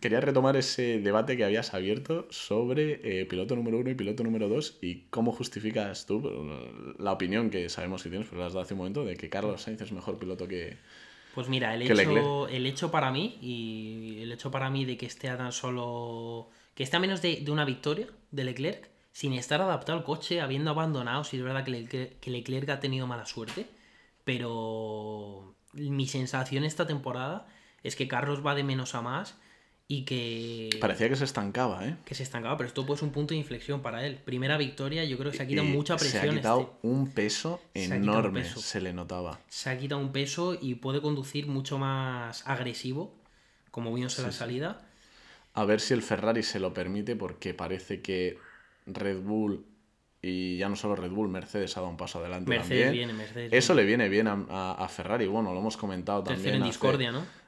quería retomar ese debate que habías abierto sobre eh, piloto número uno y piloto número dos y cómo justificas tú la opinión que sabemos que tienes, pero la has dado hace un momento, de que Carlos Sainz es mejor piloto que. Pues mira, el, hecho, el hecho para mí, y el hecho para mí de que esté a tan solo. que esté a menos de, una victoria de Leclerc, sin estar adaptado al coche, habiendo abandonado, si es verdad que, que Leclerc ha tenido mala suerte, pero mi sensación esta temporada es que Carlos va de menos a más y que... Parecía que se estancaba, ¿eh? Que se estancaba, pero esto pues un punto de inflexión para él. Primera victoria, yo creo que se ha quitado mucha presión. Se ha quitado este. un peso enorme, se, le notaba. Se ha quitado un peso y puede conducir mucho más agresivo, como vimos en la salida. A ver si el Ferrari se lo permite, porque parece que Red Bull y ya no solo Red Bull, Mercedes ha dado un paso adelante Mercedes Viene, Mercedes Eso le viene bien a, a, Ferrari, bueno, lo hemos comentado también. en discordia, ¿no?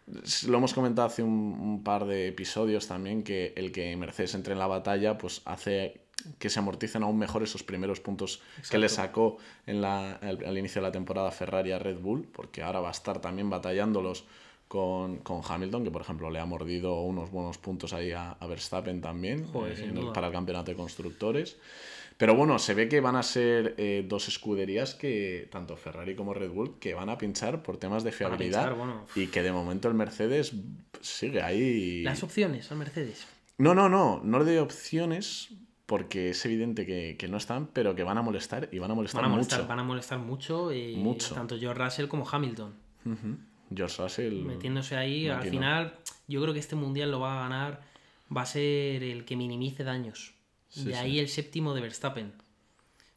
Lo hemos comentado hace un, par de episodios también, que el que Mercedes entre en la batalla, pues hace que se amorticen aún mejor esos primeros puntos que le sacó en la, al, inicio de la temporada Ferrari a Red Bull, porque ahora va a estar también batallándolos con, con, Hamilton, que por ejemplo le ha mordido unos buenos puntos ahí a, Verstappen también eh, para el campeonato de constructores. Pero bueno, se ve que van a ser eh, dos escuderías que, tanto Ferrari como Red Bull, que van a pinchar por temas de fiabilidad y que de momento el Mercedes sigue ahí. Las opciones al Mercedes. No, no, no, no de opciones porque es evidente que, no están, pero que van a molestar y van a molestar, mucho. Van a molestar mucho, y mucho. tanto George Russell como Hamilton. George Russell. Metiéndose ahí, al final, yo creo que este mundial lo va a ganar, va a ser el que minimice daños de ahí el séptimo de Verstappen.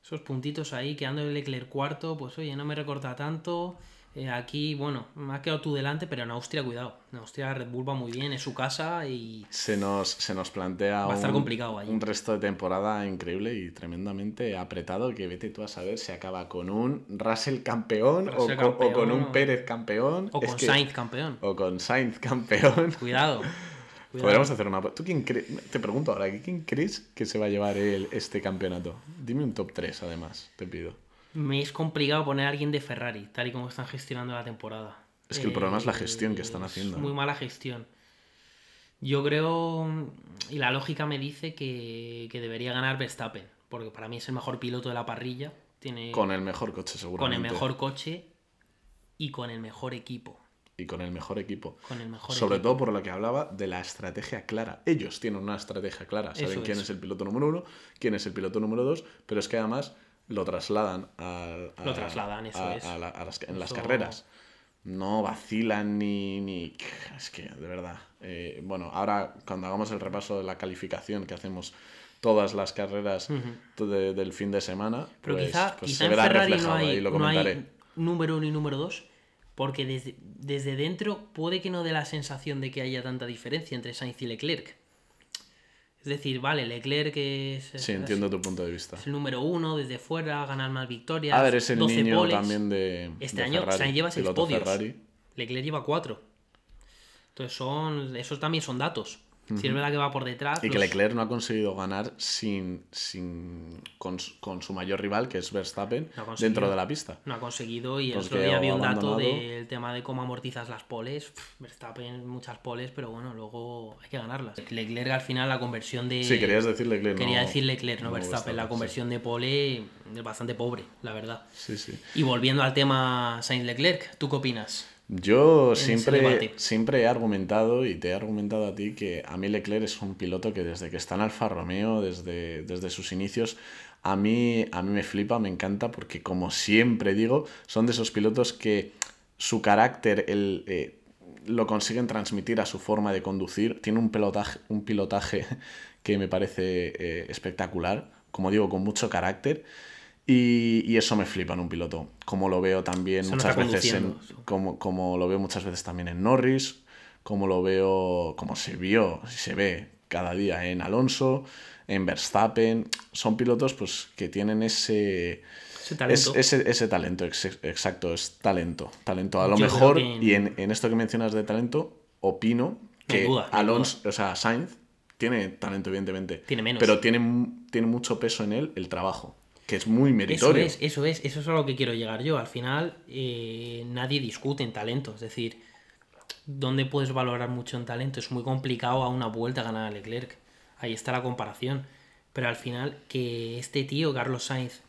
Esos puntitos ahí, quedando el Leclerc cuarto, pues oye, no me recorta tanto. Eh, aquí, bueno, me ha quedado tú delante, pero en Austria, cuidado. En Austria Red Bull va muy bien, es su casa y. Se nos, se nos plantea va a estar un, complicado un resto de temporada increíble y tremendamente apretado. Que vete tú a saber si acaba con un Russell campeón, o, con, un Pérez campeón. O con Sainz campeón. O con Sainz campeón. Cuidado. [LAUGHS] Podríamos hacer una. ¿Tú quién Te pregunto ahora, ¿quién crees que se va a llevar el, este campeonato? Dime un top 3, además, te pido. Me es complicado poner a alguien de Ferrari, tal y como están gestionando la temporada. Es que el problema es la gestión que están haciendo. muy mala gestión. Yo creo, y la lógica me dice que, que, debería ganar Verstappen, porque para mí es el mejor piloto de la parrilla. Tiene, con el mejor coche, seguramente. Con el mejor coche y con el mejor equipo y con el mejor equipo. Con el mejor Sobre todo por lo que hablaba de la estrategia clara. Ellos tienen una estrategia clara, saben quién es. el piloto número uno, quién es el piloto número dos, pero es que además lo trasladan a, lo trasladan, eso es. las, en las carreras. No vacilan ni, ni... Es que, de verdad. Eh, bueno, ahora cuando hagamos el repaso de la calificación que hacemos todas las carreras del fin de semana, pero pues, quizá, pues se verá reflejado ahí, lo comentaré. número uno y número dos porque desde, desde dentro puede que no dé la sensación de que haya tanta diferencia entre Sainz y Leclerc. Es decir, vale, Leclerc es. Sí, entiendo tu punto de vista. Es el número uno desde fuera, ganar más victorias. A ver, es el niño también de. Este año Sainz lleva seis podios. Leclerc lleva cuatro. Entonces, son, esos también son datos. Si es verdad que va por detrás. Y que Leclerc no ha conseguido ganar sin, sin con, su mayor rival, que es Verstappen, dentro de la pista. No ha conseguido y el otro día había un dato del tema de cómo amortizas las poles. Verstappen muchas poles, pero bueno, luego hay que ganarlas. Leclerc al final la conversión de... Sí, querías decir Leclerc. Quería decir Leclerc, no, Verstappen. La conversión de pole es bastante pobre, la verdad. Sí, sí. Y volviendo al tema Sainz-Leclerc, ¿tú qué opinas? Yo siempre, siempre he argumentado y te he argumentado a ti que a mí Leclerc es un piloto que desde que está en Alfa Romeo, desde, desde sus inicios, a mí, a mí me flipa, me encanta, porque como siempre digo, son de esos pilotos que su carácter el, eh, lo consiguen transmitir a su forma de conducir. Tiene un, pelotaje, un pilotaje [LAUGHS] que me parece eh, espectacular, como digo, con mucho carácter. Y, eso me flipa en un piloto. Como lo veo también muchas veces en, como, como, lo veo muchas veces también en Norris, como lo veo, como se vio, se ve cada día en Alonso, en Verstappen. Son pilotos pues, que tienen ese, ese talento. ese, talento, exacto, es talento. Talento a lo mejor, y en, esto que mencionas de talento, opino que Alonso, o sea, Sainz tiene talento, evidentemente. Tiene menos. Pero tiene, tiene mucho peso en él el trabajo que es muy meritorio. Eso es, eso es, eso es a lo que quiero llegar yo. Al final, eh, nadie discute en talento. Es decir, ¿dónde puedes valorar mucho en talento? Es muy complicado a una vuelta ganar a Leclerc. Ahí está la comparación. Pero al final, que este tío, Carlos Sainz,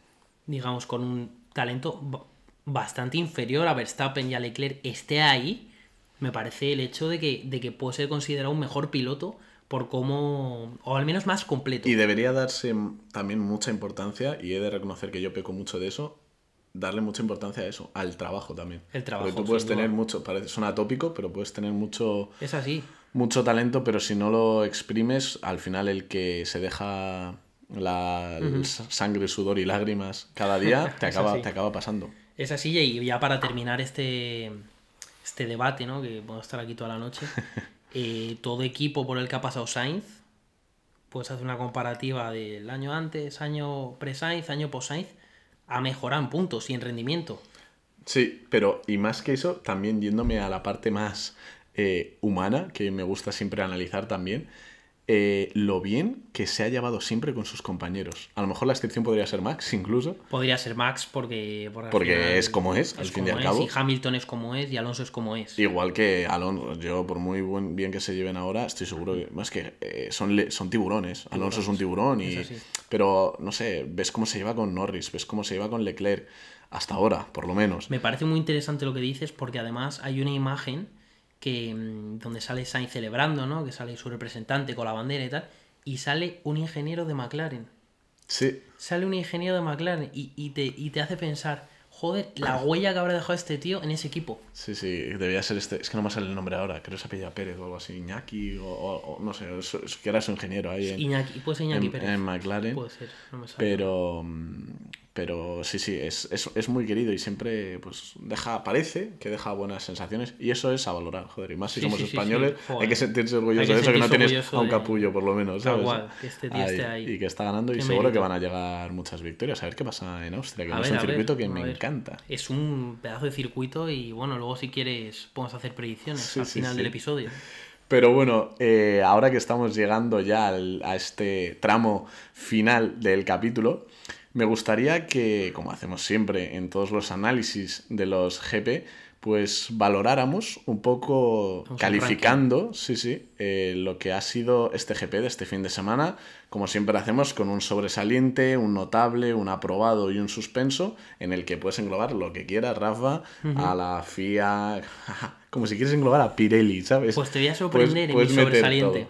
digamos, con un talento bastante inferior a Verstappen y a Leclerc, esté ahí, me parece el hecho de que, de que puede ser considerado un mejor piloto por cómo, o al menos más completo. Y debería darse también mucha importancia, y he de reconocer que yo peco mucho de eso, darle mucha importancia a eso, al trabajo también. El trabajo. Porque tú puedes tener mucho, parece, suena tópico, pero puedes tener mucho... Es así. Mucho talento, pero si no lo exprimes, al final el que se deja la sangre, sudor y lágrimas cada día, [LAUGHS] te acaba, te acaba pasando. Es así, y ya para terminar este, este debate, ¿no? que puedo estar aquí toda la noche, [LAUGHS] Eh, todo equipo por el que ha pasado Sainz, pues hace una comparativa del año antes, año pre-Sainz, año post-Sainz, ha mejorado en puntos y en rendimiento. Sí, pero y más que eso, también yéndome a la parte más eh, humana, que me gusta siempre analizar también, eh, lo bien que se ha llevado siempre con sus compañeros. A lo mejor la excepción podría ser Max, incluso. Podría ser Max porque... Porque, es como es, al fin y al cabo. Y Hamilton es como es y Alonso es como es. Igual que Alonso, yo por muy buen, bien que se lleven ahora, estoy seguro que... Más que eh, son, son tiburones. Alonso es un tiburón y... Pero, no sé, ves cómo se lleva con Norris, ves cómo se lleva con Leclerc, hasta ahora, por lo menos. Me parece muy interesante lo que dices porque además hay una imagen que mm, donde sale Sainz celebrando, ¿no? Que sale su representante con la bandera y tal, y sale un ingeniero de McLaren. Sí. Sale un ingeniero de McLaren y, te, y te hace pensar, joder, la [CLEARS THROAT] huella que habrá dejado este tío en ese equipo. Sí, sí, debía ser este, es que no me sale el nombre ahora, creo que se apellida Pérez o algo así, Iñaki o, no sé, es, que era su ingeniero ahí en, Iñaki, puede ser Iñaki Pérez. En McLaren. Puede ser, no me sale. Pero, pero sí, sí, es, es, muy querido y siempre pues deja, parece que deja buenas sensaciones y eso es a valorar, joder. Y más si somos españoles, hay que sentirse orgullosos de eso, que no tienes a un capullo por lo menos, ¿sabes? que este tío esté ahí. Y que está ganando y seguro que van a llegar muchas victorias. A ver qué pasa en Austria, que es un circuito que me encanta. Es un pedazo de circuito y bueno, luego si quieres podemos hacer predicciones al final del episodio. Pero bueno, eh, ahora que estamos llegando ya a este tramo final del capítulo, me gustaría que, como hacemos siempre en todos los análisis de los GP, pues valoráramos un poco calificando, sí, sí, eh, lo que ha sido este GP de este fin de semana, como siempre hacemos con un sobresaliente, un notable, un aprobado y un suspenso, en el que puedes englobar lo que quieras, Rafa, a la FIA, [LAUGHS] como si quieres englobar a Pirelli, ¿sabes? Pues te voy a sorprender en mi sobresaliente.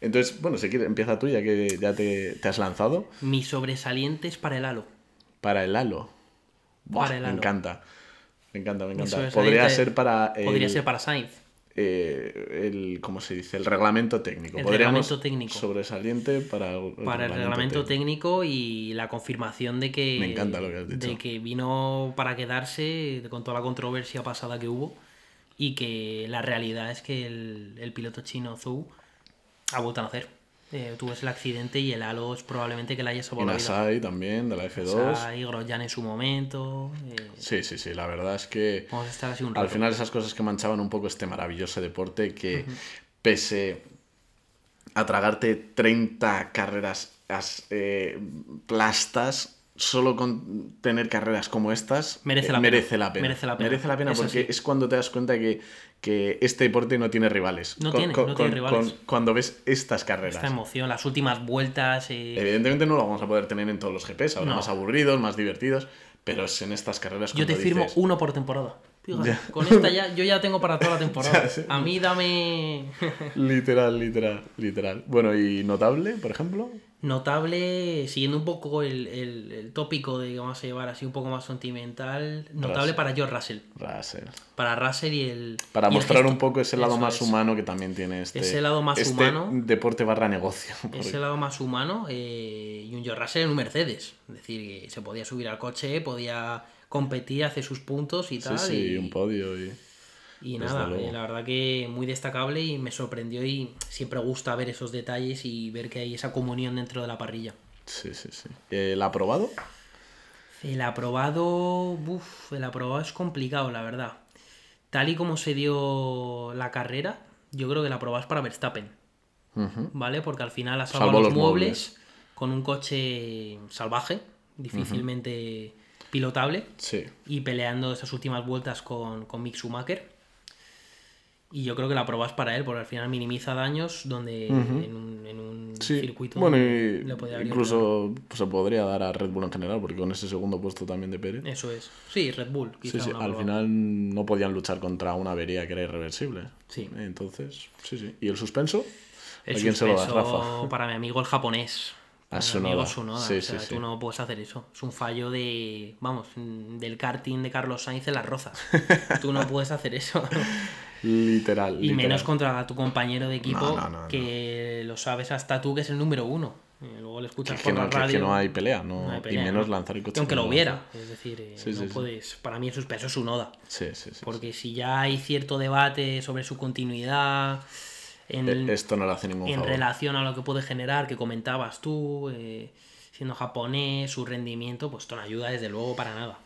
Entonces, bueno, si quieres, empieza tú ya que ya te, has lanzado. Mi sobresaliente es para el halo. Para el halo. para el halo. Me encanta. Me encanta, me encanta. Podría ser para. Podría ser para Sainz. Eh, el, ¿cómo se dice? El reglamento técnico. El reglamento técnico. Sobresaliente para el, para el reglamento técnico. y la confirmación de que. Me encanta lo que has dicho. De que vino para quedarse con toda la controversia pasada que hubo y que la realidad es que el, el piloto chino Zhou ha vuelto a nacer. Eh, tuvo el accidente y el halo es probablemente que la haya salvado la vida. también, de la F2. Nasai, Grosjean en su momento. Eh, sí, sí, sí, la verdad es que Vamos a estar así un rato. al final esas cosas que manchaban un poco este maravilloso deporte que pese a tragarte 30 carreras eh, plastas, solo con tener carreras como estas merece la, merece la pena. Merece la pena. Merece la pena porque es cuando te das cuenta que que este deporte no tiene rivales. No tiene, no tiene rivales. cuando ves estas carreras. Esta emoción, las últimas vueltas. Eh, Evidentemente no lo vamos a poder tener en todos los GPs, ahora más aburridos, más divertidos, pero es en estas carreras Yo te firmo uno por temporada. con esta ya, yo ya tengo para toda la [LAUGHS] temporada. A mí dame. literal, literal, literal. Bueno, ¿y notable, por ejemplo? Notable, siguiendo un poco el, el, tópico de que vamos a llevar así un poco más sentimental, notable para George Russell. Russell. Para Russell y el. Para mostrar un poco ese lado más humano que también tiene este. Ese lado más este humano. Deporte barra negocio. [LAUGHS] Ese lado más humano eh, y un George Russell en un Mercedes. Es decir, que se podía subir al coche, podía competir, hacer sus puntos y tal. Sí, sí, un podio. Y... Y nada, eh, la verdad que muy destacable y me sorprendió y siempre gusta ver esos detalles y ver que hay esa comunión dentro de la parrilla. Sí, sí, sí. ¿El aprobado? El aprobado, uff, el aprobado es complicado, la verdad. Tal y como se dio la carrera, yo creo que el aprobado es para Verstappen. ¿Vale? Porque al final ha salvado los, muebles, con un coche salvaje, difícilmente pilotable. Sí. Y peleando esas últimas vueltas con, con Mick Schumacher. Y yo creo que la prueba es para él, porque al final minimiza daños donde en un, en un circuito bueno, y incluso pues, se podría dar a Red Bull en general, porque con ese segundo puesto también de Pérez. Eso es. Sí, Red Bull. sí, sí. Al final no podían luchar contra una avería que era irreversible. Sí. Entonces, sí, sí. ¿Y el suspenso? El ¿A quién se lo da, Rafa? [LAUGHS] Para mi amigo el japonés. A su amigo Sunoda. Sí, o sea, tú no puedes hacer eso. Es un fallo de, vamos, del karting de Carlos Sainz en las rozas. [LAUGHS] tú no puedes hacer eso. [LAUGHS] Literal. Y menos contra tu compañero de equipo, que lo sabes hasta tú que es el número uno. luego le escuchas por la radio. Que, no hay pelea, no, y menos lanzar el coche. Aunque lo hubiera, es decir, eh, no puedes. Para mí el suspenso es un Oda. Sí, sí, sí. Porque si ya hay cierto debate sobre su continuidad. En, e, Esto no le hace ningún En relación a lo que puede generar, que comentabas tú, eh, siendo japonés, su rendimiento, pues esto no ayuda desde luego para nada.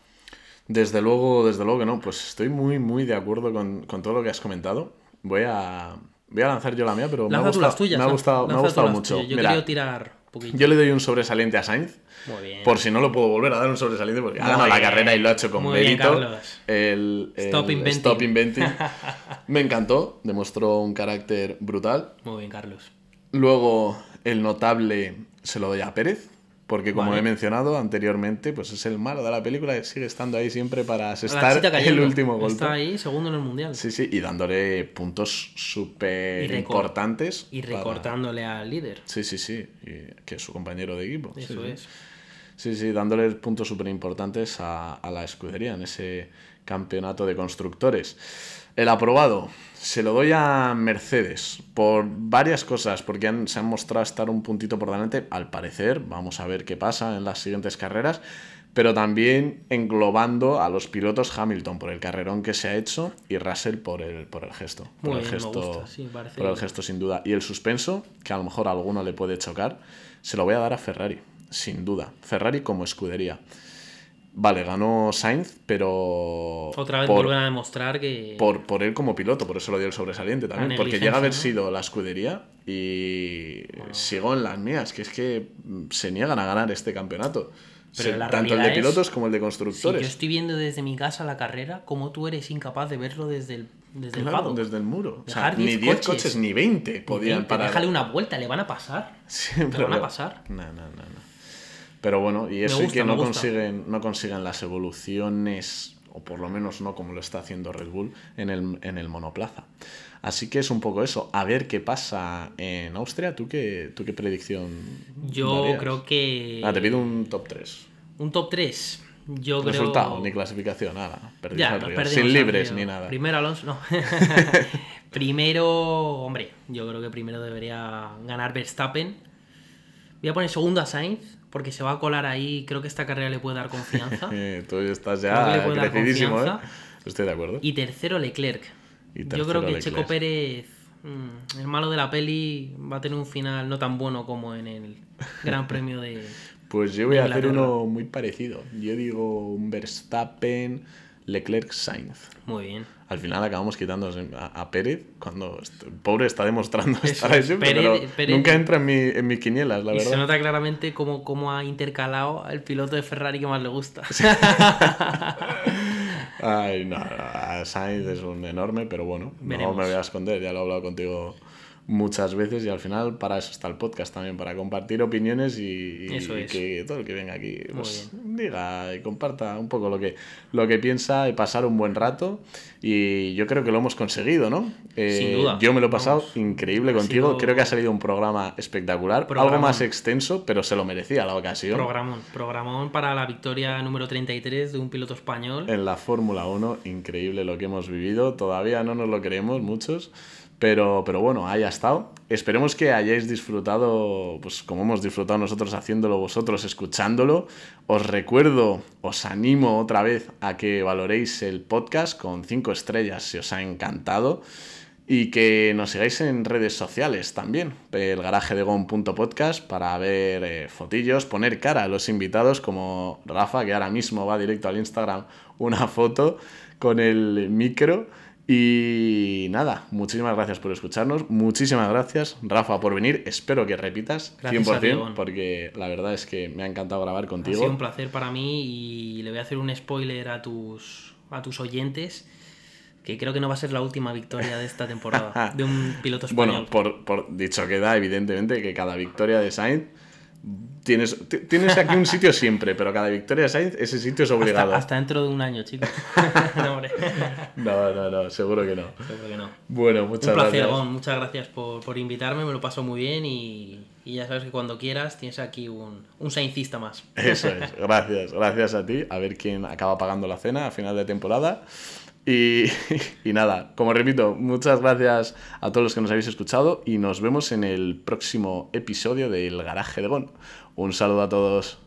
Desde luego, desde luego que no. Pues estoy muy, muy de acuerdo con, todo lo que has comentado. Voy a, voy a lanzar yo la mía, pero me ha, gustado, me ha gustado, me ha gustado mucho. Yo quiero tirar poquito. Yo le doy un sobresaliente a Sainz. Muy bien. Por si no lo puedo volver a dar un sobresaliente porque ha ganado la carrera y lo ha hecho con mérito. El, Stop Inventing. Stop Inventing. [LAUGHS] me encantó, demostró un carácter brutal. Muy bien, Carlos. Luego, el notable se lo doy a Pérez porque como he mencionado anteriormente, pues es el malo de la película y sigue estando ahí siempre para asestar el último golpe. Está ahí, segundo en el mundial. Sí, sí, y dándole puntos súper importantes. Y recortándole al líder. Sí, sí, sí, que es su compañero de equipo. Eso es. Sí. sí, sí, dándole puntos súper importantes a, a la escudería en ese campeonato de constructores. El aprobado se lo doy a Mercedes por varias cosas, porque se han mostrado estar un puntito por delante, al parecer, vamos a ver qué pasa en las siguientes carreras, pero también englobando a los pilotos Hamilton por el carrerón que se ha hecho y Russell por el, por el gesto. por el gesto, por el gesto sin duda. Y el suspenso, que a lo mejor a alguno le puede chocar, se lo voy a dar a Ferrari, sin duda. Ferrari como escudería. Vale, ganó Sainz, pero. Otra vez vuelven a demostrar que. Por, por él como piloto, por eso lo dio el sobresaliente también. Porque llega a haber sido la escudería y sigo en las mías, que es que se niegan a ganar este campeonato. tanto el de pilotos como el de constructores. yo estoy viendo desde mi casa la carrera, como tú eres incapaz de verlo desde el, desde el Desde el muro. ni 10 coches, ni 20 podían parar. Déjale una vuelta, le van a pasar. Siempre le van a pasar. No, no, no. no. Pero bueno, y eso es que no consiguen, no consiguen las evoluciones, o por lo menos no como lo está haciendo Red Bull, en el, en el monoplaza. Así que es un poco eso. A ver qué pasa en Austria. ¿Tú qué, tú qué predicción? Yo creo que. Ah, te pido un top 3. Un top 3. Yo Resultado, ni clasificación, nada. Sin libres ni nada. Primero Alonso, no. [LAUGHS] [LAUGHS] primero, hombre, yo creo que primero debería ganar Verstappen. Voy a poner segundo a Sainz porque se va a colar ahí. Creo que esta carrera le puede dar confianza. [LAUGHS] Tú estás ya crecidísimo, ¿eh? Estoy de acuerdo. Y tercero, Leclerc. Yo creo que Checo Pérez, mm, el malo de la peli, va a tener un final no tan bueno como en el Gran Premio de. [LAUGHS] pues yo voy a hacer uno muy parecido. Yo digo un Verstappen, Leclerc, Sainz. Muy bien al final acabamos quitando a, Pérez cuando pobre está demostrando estar ahí siempre, pero nunca entra en mi, en mi quinielas, la y verdad. Se nota claramente cómo, cómo ha intercalado el piloto de Ferrari que más le gusta. [LAUGHS] Ay, no, Sainz es un enorme, pero bueno, no me voy a esconder, ya lo he hablado contigo muchas veces y al final para eso está el podcast también, para compartir opiniones y, que todo el que venga aquí pues, diga y comparta un poco lo que, lo que piensa y pasar un buen rato. Y yo creo que lo hemos conseguido, ¿no? Eh, yo me lo he pasado increíble contigo, creo que ha salido un programa espectacular, algo más extenso, pero se lo merecía la ocasión. Programón, programón para la victoria número 33 de un piloto español. En la Fórmula 1, increíble lo que hemos vivido, todavía no nos lo creemos muchos Pero, pero bueno, ahí ha estado. Esperemos que hayáis disfrutado, pues como hemos disfrutado nosotros haciéndolo, vosotros escuchándolo. Os recuerdo, os animo otra vez a que valoréis el podcast con cinco estrellas si os ha encantado. Y que nos sigáis en redes sociales también, el garaje de gon.podcast para ver eh, fotillos, poner cara a los invitados como Rafa, que ahora mismo va directo al Instagram una foto con el micro. Y nada, muchísimas gracias por escucharnos, muchísimas gracias Rafa por venir, espero que repitas 100% porque la verdad es que me ha encantado grabar contigo. Ha sido un placer para mí y le voy a hacer un spoiler a tus, a tus oyentes que creo que no va a ser la última victoria de esta temporada [LAUGHS] de un piloto español. Bueno, por, por dicho queda, evidentemente, que cada victoria de Sainz tienes, tienes aquí un sitio siempre, pero cada victoria de Sainz, ese sitio es obligado. Hasta, dentro de un año, chicos. [LAUGHS] [LAUGHS] no, no, no, seguro que no. Seguro que no. Bueno, muchas un placer, gracias. muchas gracias por, por, invitarme, me lo paso muy bien y, y, ya sabes que cuando quieras tienes aquí un, un Saincista más. Eso es, [LAUGHS] gracias, gracias a ti. A ver quién acaba pagando la cena a final de temporada. [LAUGHS] Y, nada, como repito, muchas gracias a todos los que nos habéis escuchado y nos vemos en el próximo episodio del Garaje de Gon. Un saludo a todos.